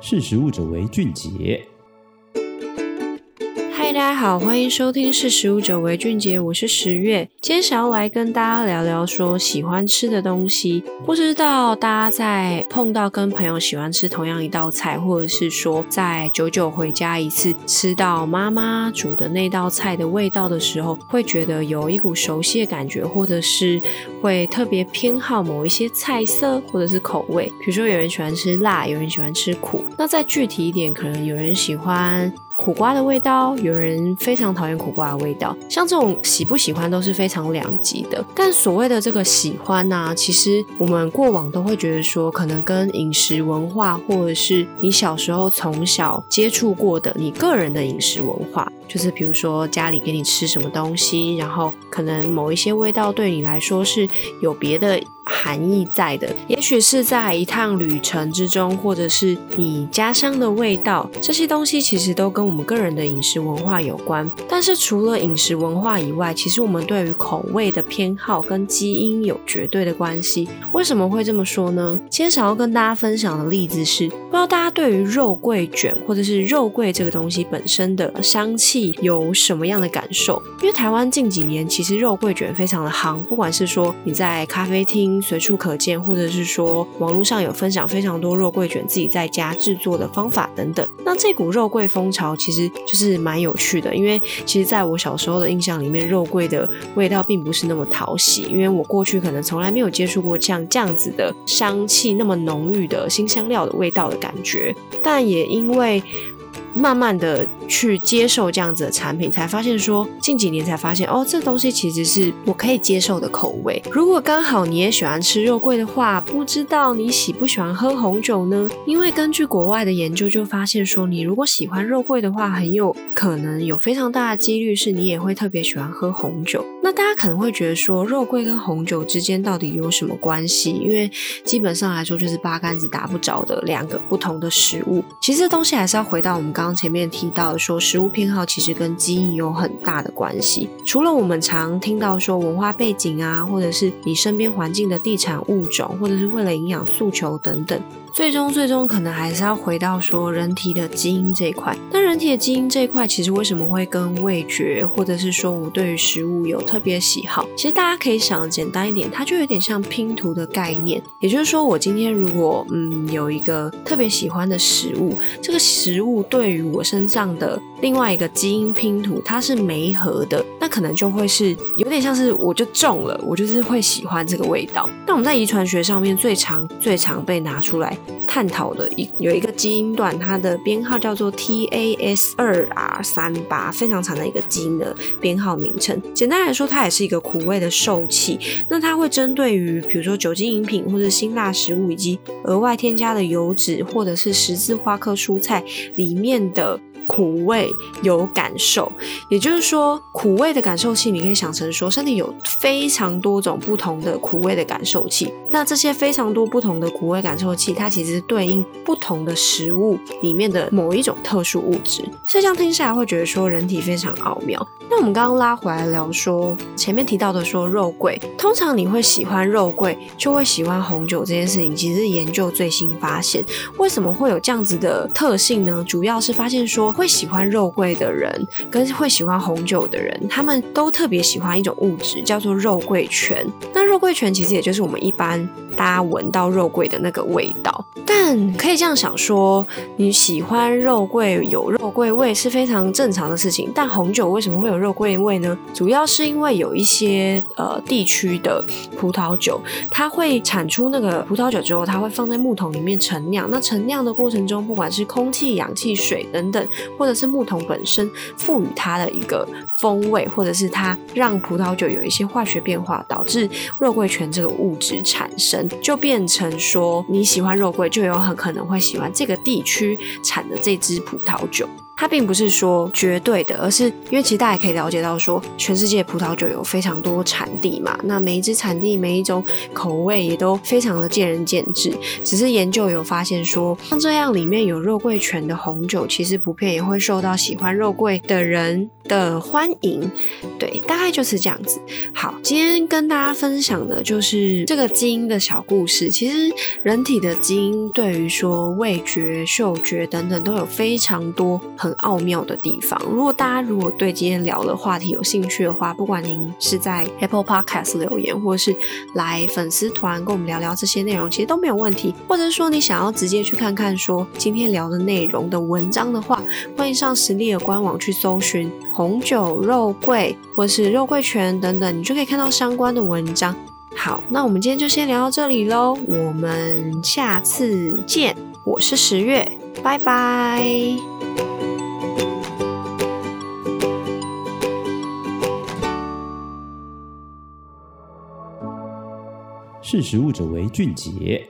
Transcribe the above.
识时务者为俊杰。大家好，欢迎收听《识食物者为俊杰》，我是十月。今天想要来跟大家聊聊说喜欢吃的东西。不知道大家在碰到跟朋友喜欢吃同样一道菜，或者是说在久久回家一次吃到妈妈煮的那道菜的味道的时候，会觉得有一股熟悉的感觉，或者是会特别偏好某一些菜色或者是口味。比如说有人喜欢吃辣，有人喜欢吃苦。那再具体一点，可能有人喜欢。苦瓜的味道，有人非常讨厌苦瓜的味道，像这种喜不喜欢都是非常两极的。但所谓的这个喜欢呢、其实我们过往都会觉得说，可能跟饮食文化，或者是你小时候从小接触过的你个人的饮食文化，就是比如说家里给你吃什么东西，然后可能某一些味道对你来说是有别的。含义在的，也许是在一趟旅程之中，或者是你家乡的味道，这些东西其实都跟我们个人的饮食文化有关。但是除了饮食文化以外，其实我们对于口味的偏好跟基因有绝对的关系。为什么会这么说呢？今天想要跟大家分享的例子是，不知道大家对于肉桂卷或者是肉桂这个东西本身的香气有什么样的感受？因为台湾近几年其实肉桂卷非常的夯，不管是说你在咖啡厅。随处可见，或者是说网络上有分享非常多肉桂卷自己在家制作的方法等等。那这股肉桂风潮其实就是蛮有趣的，因为其实在我小时候的印象里面，肉桂的味道并不是那么讨喜，因为我过去可能从来没有接触过像这样子的香气那么浓郁的新香料的味道的感觉。但也因为慢慢的去接受这样子的产品，才发现说近几年才发现哦，这东西其实是我可以接受的口味。如果刚好你也喜欢吃肉桂的话，不知道你喜不喜欢喝红酒呢？因为根据国外的研究就发现说，你如果喜欢肉桂的话，很有可能有非常大的几率是你也会特别喜欢喝红酒。那大家可能会觉得说，肉桂跟红酒之间到底有什么关系？因为基本上来说就是八竿子打不着的两个不同的食物。其实这东西还是要回到我们刚刚前面提到说，食物偏好其实跟基因有很大的关系。除了我们常听到说文化背景啊，或者是你身边环境的地产物种，或者是为了营养诉求等等。最终，最终可能还是要回到说人体的基因这一块。那人体的基因这一块，其实为什么会跟味觉，或者是说我对于食物有特别喜好？其实大家可以想的简单一点，它就有点像拼图的概念。也就是说，我今天如果嗯有一个特别喜欢的食物，这个食物对对于我身上的另外一个基因拼图，它是没合的，可能就会是有点像是我就中了，我就是会喜欢这个味道。那我们在遗传学上面最常、最常被拿出来。探讨的一有一个基因段，它的编号叫做 TAS 二 R 三八，非常长的一个基因的编号名称。简单来说，它也是一个苦味的受气。那它会针对于比如说酒精饮品或者辛辣食物，以及额外添加的油脂，或者是十字花科蔬菜里面的。苦味有感受，也就是说，苦味的感受器，你可以想成说，身体有非常多种不同的苦味的感受器。那这些非常多不同的苦味感受器，它其实对应不同的食物里面的某一种特殊物质。所以这样听下来会觉得说，人体非常奥妙。那我们刚刚拉回来聊说，前面提到的说肉桂，通常你会喜欢肉桂，就会喜欢红酒这件事情，其实研究最新发现，为什么会有这样子的特性呢？主要是发现说。会喜欢肉桂的人跟会喜欢红酒的人，他们都特别喜欢一种物质，叫做肉桂醛。那肉桂醛其实也就是我们一般大家闻到肉桂的那个味道。但可以这样想说，你喜欢肉桂有肉桂味是非常正常的事情。但红酒为什么会有肉桂味呢？主要是因为有一些呃地区的葡萄酒，它会产出那个葡萄酒之后，它会放在木桶里面陈酿。那陈酿的过程中，不管是空气、氧气、水等等。或者是木桶本身赋予它的一个风味，或者是它让葡萄酒有一些化学变化，导致肉桂醛这个物质产生，就变成说你喜欢肉桂，就有很可能会喜欢这个地区产的这支葡萄酒。它并不是说绝对的，而是因为其实大家也可以了解到说，全世界葡萄酒有非常多产地嘛，那每一只产地每一种口味也都非常的见仁见智。只是研究有发现说，像这样里面有肉桂醛的红酒，其实普遍也会受到喜欢肉桂的人的欢迎。对，大概就是这样子。好，今天跟大家分享的就是这个基因的小故事。其实人体的基因对于说味觉、嗅觉等等都有非常多很奥妙的地方。如果大家如果对今天聊的话题有兴趣的话，不管您是在 Apple Podcast 留言，或是来粉丝团跟我们聊聊这些内容，其实都没有问题。或者说你想要直接去看看说今天聊的内容的文章的话，欢迎上实力的官网去搜寻红酒、肉桂或是肉桂醛等等，你就可以看到相关的文章。好，那我们今天就先聊到这里喽，我们下次见。我是十月，拜拜。识食物者为俊杰。